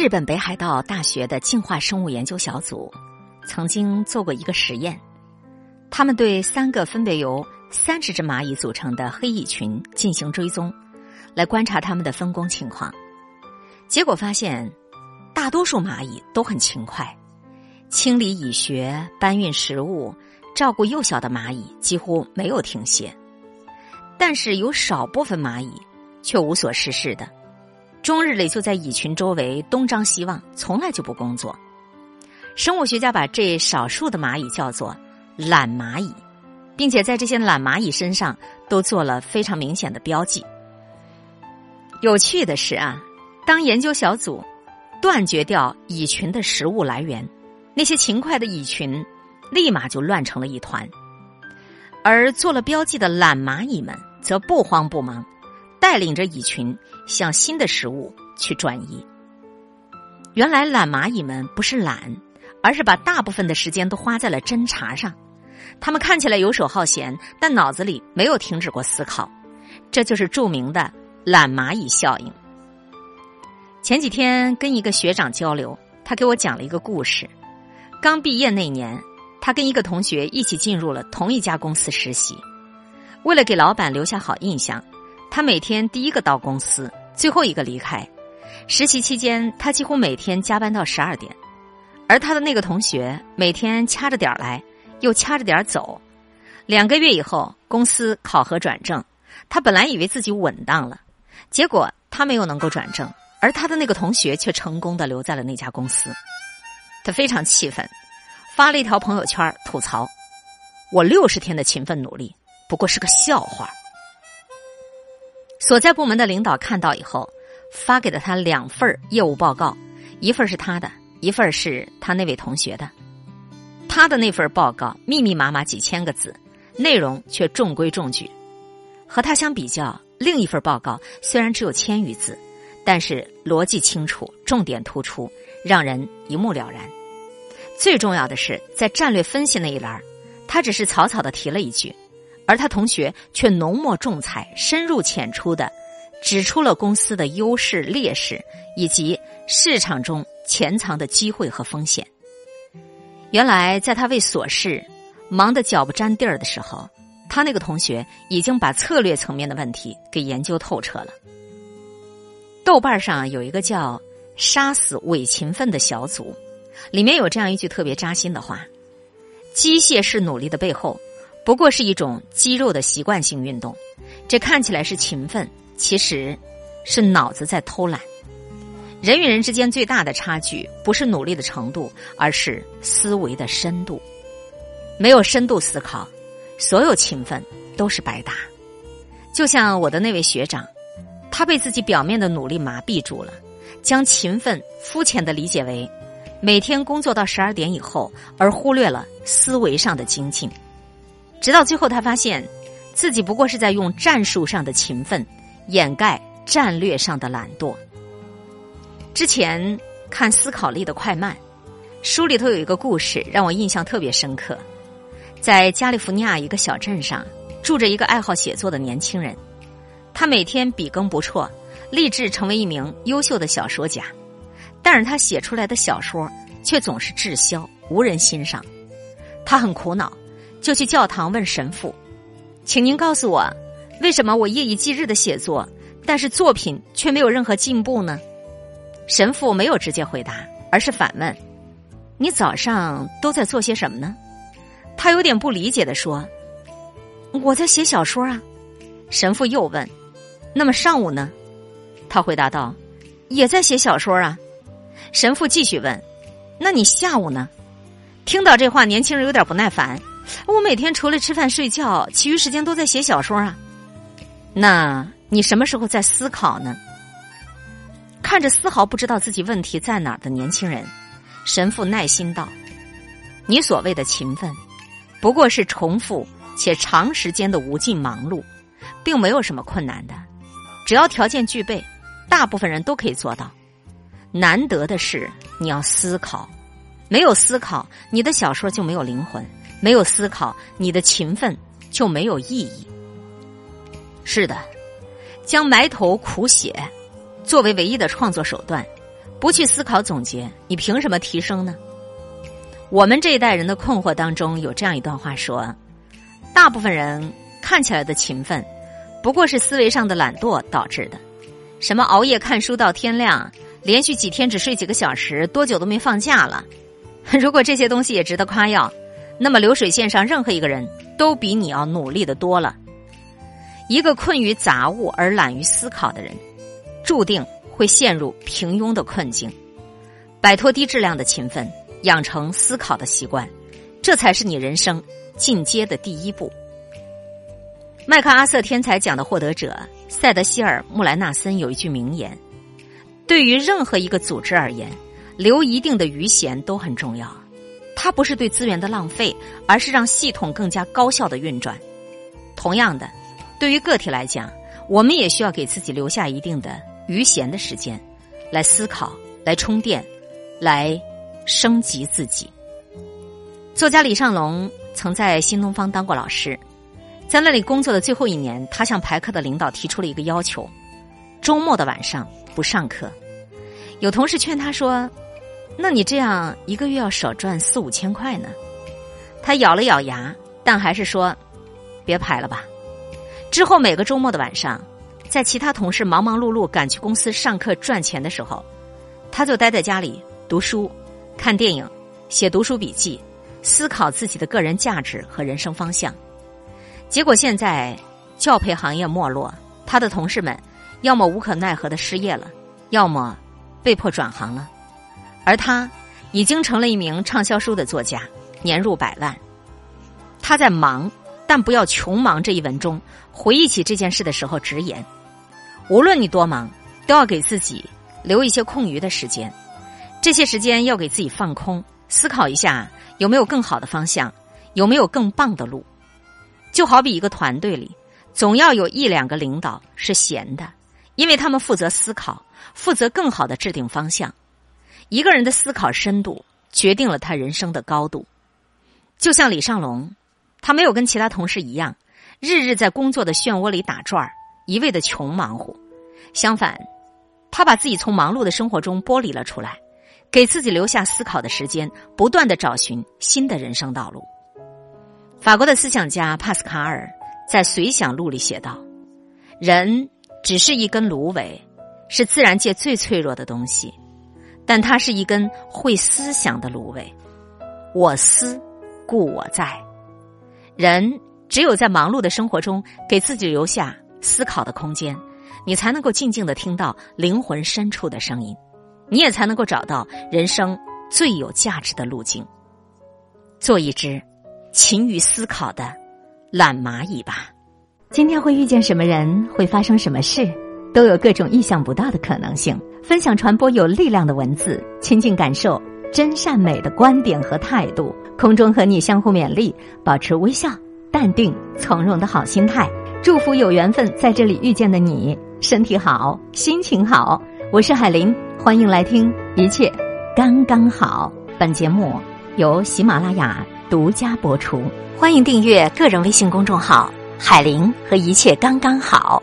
日本北海道大学的进化生物研究小组曾经做过一个实验，他们对三个分别由三十只蚂蚁组成的黑蚁群进行追踪，来观察它们的分工情况。结果发现，大多数蚂蚁都很勤快，清理蚁穴、搬运食物、照顾幼小的蚂蚁几乎没有停歇。但是有少部分蚂蚁却无所事事的。终日里就在蚁群周围东张西望，从来就不工作。生物学家把这少数的蚂蚁叫做懒蚂蚁，并且在这些懒蚂蚁身上都做了非常明显的标记。有趣的是啊，当研究小组断绝掉蚁群的食物来源，那些勤快的蚁群立马就乱成了一团，而做了标记的懒蚂蚁们则不慌不忙。带领着蚁群向新的食物去转移。原来懒蚂蚁们不是懒，而是把大部分的时间都花在了侦查上。他们看起来游手好闲，但脑子里没有停止过思考。这就是著名的懒蚂蚁效应。前几天跟一个学长交流，他给我讲了一个故事。刚毕业那年，他跟一个同学一起进入了同一家公司实习，为了给老板留下好印象。他每天第一个到公司，最后一个离开。实习期间，他几乎每天加班到十二点，而他的那个同学每天掐着点儿来，又掐着点儿走。两个月以后，公司考核转正，他本来以为自己稳当了，结果他没有能够转正，而他的那个同学却成功的留在了那家公司。他非常气愤，发了一条朋友圈吐槽：“我六十天的勤奋努力，不过是个笑话。”所在部门的领导看到以后，发给了他两份业务报告，一份是他的，一份是他那位同学的。他的那份报告密密麻麻几千个字，内容却中规中矩。和他相比较，另一份报告虽然只有千余字，但是逻辑清楚，重点突出，让人一目了然。最重要的是，在战略分析那一栏，他只是草草的提了一句。而他同学却浓墨重彩、深入浅出的指出了公司的优势、劣势以及市场中潜藏的机会和风险。原来，在他为琐事忙得脚不沾地儿的时候，他那个同学已经把策略层面的问题给研究透彻了。豆瓣上有一个叫“杀死伪勤奋”的小组，里面有这样一句特别扎心的话：“机械式努力的背后。”不过是一种肌肉的习惯性运动，这看起来是勤奋，其实是脑子在偷懒。人与人之间最大的差距，不是努力的程度，而是思维的深度。没有深度思考，所有勤奋都是白搭。就像我的那位学长，他被自己表面的努力麻痹住了，将勤奋肤浅的理解为每天工作到十二点以后，而忽略了思维上的精进。直到最后，他发现自己不过是在用战术上的勤奋掩盖战略上的懒惰。之前看《思考力的快慢》，书里头有一个故事让我印象特别深刻。在加利福尼亚一个小镇上，住着一个爱好写作的年轻人，他每天笔耕不辍，立志成为一名优秀的小说家。但是他写出来的小说却总是滞销，无人欣赏。他很苦恼。就去教堂问神父，请您告诉我，为什么我夜以继日的写作，但是作品却没有任何进步呢？神父没有直接回答，而是反问：“你早上都在做些什么呢？”他有点不理解的说：“我在写小说啊。”神父又问：“那么上午呢？”他回答道：“也在写小说啊。”神父继续问：“那你下午呢？”听到这话，年轻人有点不耐烦。我每天除了吃饭睡觉，其余时间都在写小说啊。那你什么时候在思考呢？看着丝毫不知道自己问题在哪儿的年轻人，神父耐心道：“你所谓的勤奋，不过是重复且长时间的无尽忙碌，并没有什么困难的。只要条件具备，大部分人都可以做到。难得的是你要思考，没有思考，你的小说就没有灵魂。”没有思考，你的勤奋就没有意义。是的，将埋头苦写作为唯一的创作手段，不去思考总结，你凭什么提升呢？我们这一代人的困惑当中有这样一段话说：大部分人看起来的勤奋，不过是思维上的懒惰导致的。什么熬夜看书到天亮，连续几天只睡几个小时，多久都没放假了？如果这些东西也值得夸耀，那么流水线上任何一个人都比你要努力的多了。一个困于杂物而懒于思考的人，注定。会陷入平庸的困境，摆脱低质量的勤奋，养成思考的习惯，这才是你人生进阶的第一步。麦克阿瑟天才奖的获得者塞德希尔·穆莱纳森有一句名言：“对于任何一个组织而言，留一定的余弦都很重要。它不是对资源的浪费，而是让系统更加高效的运转。同样的，对于个体来讲，我们也需要给自己留下一定的。”余闲的时间，来思考，来充电，来升级自己。作家李尚龙曾在新东方当过老师，在那里工作的最后一年，他向排课的领导提出了一个要求：周末的晚上不上课。有同事劝他说：“那你这样一个月要少赚四五千块呢？”他咬了咬牙，但还是说：“别排了吧。”之后每个周末的晚上。在其他同事忙忙碌碌赶去公司上课赚钱的时候，他就待在家里读书、看电影、写读书笔记，思考自己的个人价值和人生方向。结果现在教培行业没落，他的同事们要么无可奈何的失业了，要么被迫转行了，而他已经成了一名畅销书的作家，年入百万。他在忙，但不要穷忙。这一文中回忆起这件事的时候直言。无论你多忙，都要给自己留一些空余的时间。这些时间要给自己放空，思考一下有没有更好的方向，有没有更棒的路。就好比一个团队里，总要有一两个领导是闲的，因为他们负责思考，负责更好的制定方向。一个人的思考深度，决定了他人生的高度。就像李尚龙，他没有跟其他同事一样，日日在工作的漩涡里打转儿。一味的穷忙活，相反，他把自己从忙碌的生活中剥离了出来，给自己留下思考的时间，不断的找寻新的人生道路。法国的思想家帕斯卡尔在《随想录》里写道：“人只是一根芦苇，是自然界最脆弱的东西，但它是一根会思想的芦苇。我思，故我在。人只有在忙碌的生活中，给自己留下。”思考的空间，你才能够静静的听到灵魂深处的声音，你也才能够找到人生最有价值的路径。做一只勤于思考的懒蚂蚁吧。今天会遇见什么人，会发生什么事，都有各种意想不到的可能性。分享传播有力量的文字，亲近感受真善美的观点和态度。空中和你相互勉励，保持微笑、淡定、从容的好心态。祝福有缘分在这里遇见的你，身体好，心情好。我是海林，欢迎来听一切刚刚好。本节目由喜马拉雅独家播出，欢迎订阅个人微信公众号“海林”和一切刚刚好。